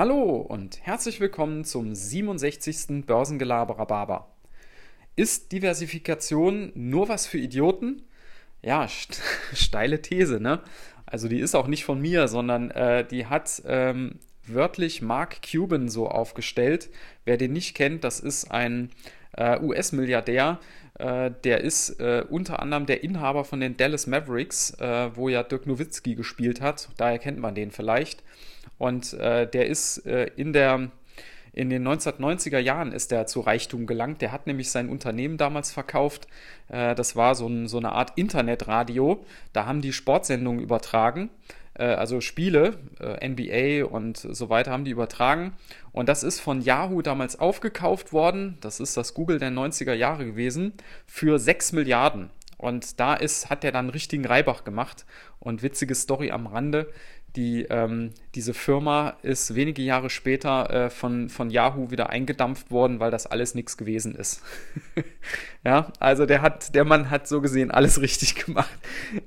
Hallo und herzlich willkommen zum 67. Börsengelaber Ist Diversifikation nur was für Idioten? Ja, st steile These, ne? Also die ist auch nicht von mir, sondern äh, die hat ähm, wörtlich Mark Cuban so aufgestellt. Wer den nicht kennt, das ist ein äh, US-Milliardär, äh, der ist äh, unter anderem der Inhaber von den Dallas Mavericks, äh, wo ja Dirk Nowitzki gespielt hat. Daher kennt man den vielleicht. Und äh, der ist in der in den 1990er Jahren ist er zu Reichtum gelangt. Der hat nämlich sein Unternehmen damals verkauft. das war so, ein, so eine Art Internetradio. Da haben die Sportsendungen übertragen also Spiele, NBA und so weiter haben die übertragen. Und das ist von Yahoo damals aufgekauft worden. Das ist das Google der 90er Jahre gewesen für 6 Milliarden. Und da ist, hat er dann richtigen Reibach gemacht. Und witzige Story am Rande. Die, ähm, diese Firma ist wenige Jahre später äh, von, von Yahoo wieder eingedampft worden, weil das alles nichts gewesen ist. ja, also der hat, der Mann hat so gesehen alles richtig gemacht.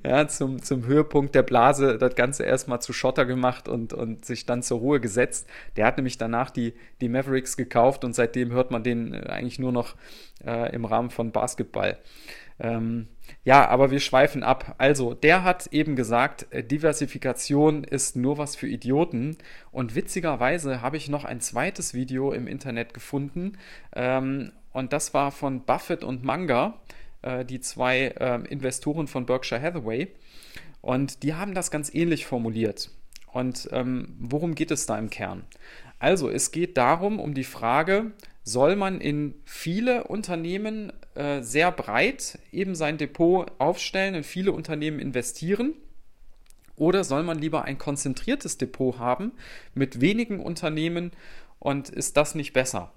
Ja, zum, zum Höhepunkt der Blase das Ganze erstmal zu Schotter gemacht und, und sich dann zur Ruhe gesetzt. Der hat nämlich danach die, die Mavericks gekauft und seitdem hört man den äh, eigentlich nur noch äh, im Rahmen von Basketball. Ähm, ja, aber wir schweifen ab. Also, der hat eben gesagt, äh, Diversifikation ist nur was für Idioten. Und witzigerweise habe ich noch ein zweites Video im Internet gefunden. Ähm, und das war von Buffett und Manga, äh, die zwei äh, Investoren von Berkshire Hathaway. Und die haben das ganz ähnlich formuliert. Und ähm, worum geht es da im Kern? Also, es geht darum, um die Frage, soll man in viele Unternehmen äh, sehr breit eben sein Depot aufstellen, in viele Unternehmen investieren? Oder soll man lieber ein konzentriertes Depot haben mit wenigen Unternehmen und ist das nicht besser?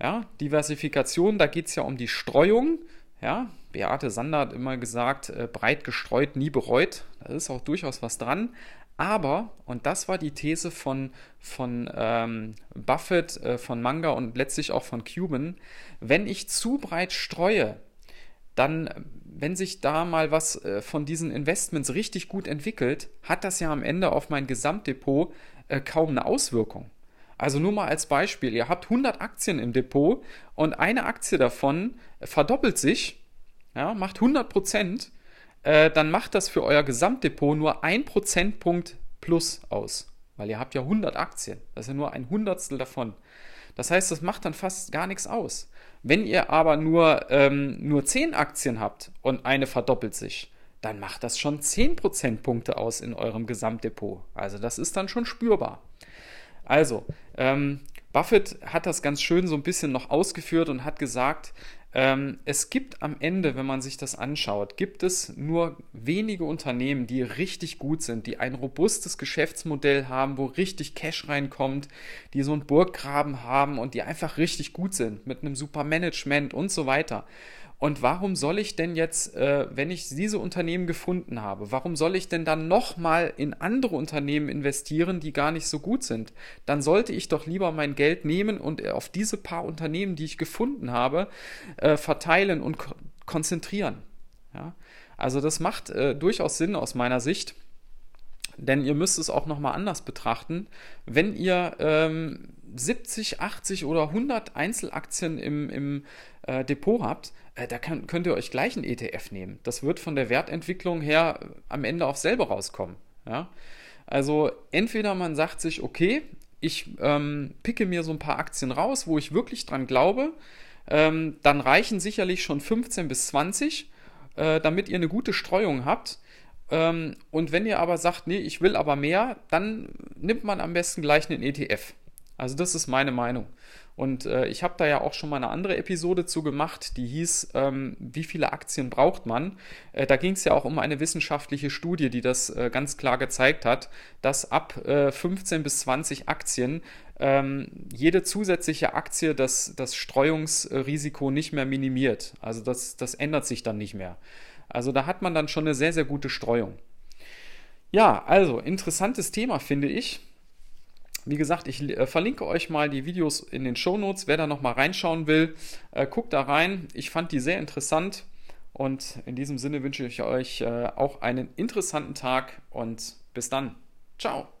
Ja, Diversifikation, da geht es ja um die Streuung. Ja, Beate Sander hat immer gesagt, äh, breit gestreut, nie bereut. Da ist auch durchaus was dran. Aber, und das war die These von, von ähm, Buffett, äh, von Manga und letztlich auch von Cuban, wenn ich zu breit streue, dann, wenn sich da mal was äh, von diesen Investments richtig gut entwickelt, hat das ja am Ende auf mein Gesamtdepot äh, kaum eine Auswirkung. Also nur mal als Beispiel, ihr habt 100 Aktien im Depot und eine Aktie davon verdoppelt sich, ja, macht 100 Prozent äh, dann macht das für euer Gesamtdepot nur ein Prozentpunkt plus aus. Weil ihr habt ja 100 Aktien. Das ist ja nur ein Hundertstel davon. Das heißt, das macht dann fast gar nichts aus. Wenn ihr aber nur, ähm, nur 10 Aktien habt und eine verdoppelt sich, dann macht das schon 10 Prozentpunkte aus in eurem Gesamtdepot. Also das ist dann schon spürbar. Also, ähm, Buffett hat das ganz schön so ein bisschen noch ausgeführt und hat gesagt, ähm, es gibt am Ende, wenn man sich das anschaut, gibt es nur wenige Unternehmen, die richtig gut sind, die ein robustes Geschäftsmodell haben, wo richtig Cash reinkommt, die so einen Burggraben haben und die einfach richtig gut sind mit einem super Management und so weiter. Und warum soll ich denn jetzt, äh, wenn ich diese Unternehmen gefunden habe, warum soll ich denn dann nochmal in andere Unternehmen investieren, die gar nicht so gut sind? Dann sollte ich doch lieber mein Geld nehmen und auf diese paar Unternehmen, die ich gefunden habe, äh, verteilen und ko konzentrieren. Ja? Also das macht äh, durchaus Sinn aus meiner Sicht. Denn ihr müsst es auch nochmal anders betrachten. Wenn ihr ähm, 70, 80 oder 100 Einzelaktien im, im äh, Depot habt, äh, da kann, könnt ihr euch gleich einen ETF nehmen. Das wird von der Wertentwicklung her am Ende auch selber rauskommen. Ja? Also entweder man sagt sich, okay, ich ähm, picke mir so ein paar Aktien raus, wo ich wirklich dran glaube, ähm, dann reichen sicherlich schon 15 bis 20, äh, damit ihr eine gute Streuung habt. Ähm, und wenn ihr aber sagt, nee, ich will aber mehr, dann nimmt man am besten gleich einen ETF. Also das ist meine Meinung. Und äh, ich habe da ja auch schon mal eine andere Episode zu gemacht, die hieß, ähm, wie viele Aktien braucht man? Äh, da ging es ja auch um eine wissenschaftliche Studie, die das äh, ganz klar gezeigt hat, dass ab 15 äh, bis 20 Aktien ähm, jede zusätzliche Aktie das, das Streuungsrisiko nicht mehr minimiert. Also das, das ändert sich dann nicht mehr. Also da hat man dann schon eine sehr, sehr gute Streuung. Ja, also interessantes Thema finde ich. Wie gesagt, ich äh, verlinke euch mal die Videos in den Show Notes. Wer da nochmal reinschauen will, äh, guckt da rein. Ich fand die sehr interessant. Und in diesem Sinne wünsche ich euch äh, auch einen interessanten Tag und bis dann. Ciao.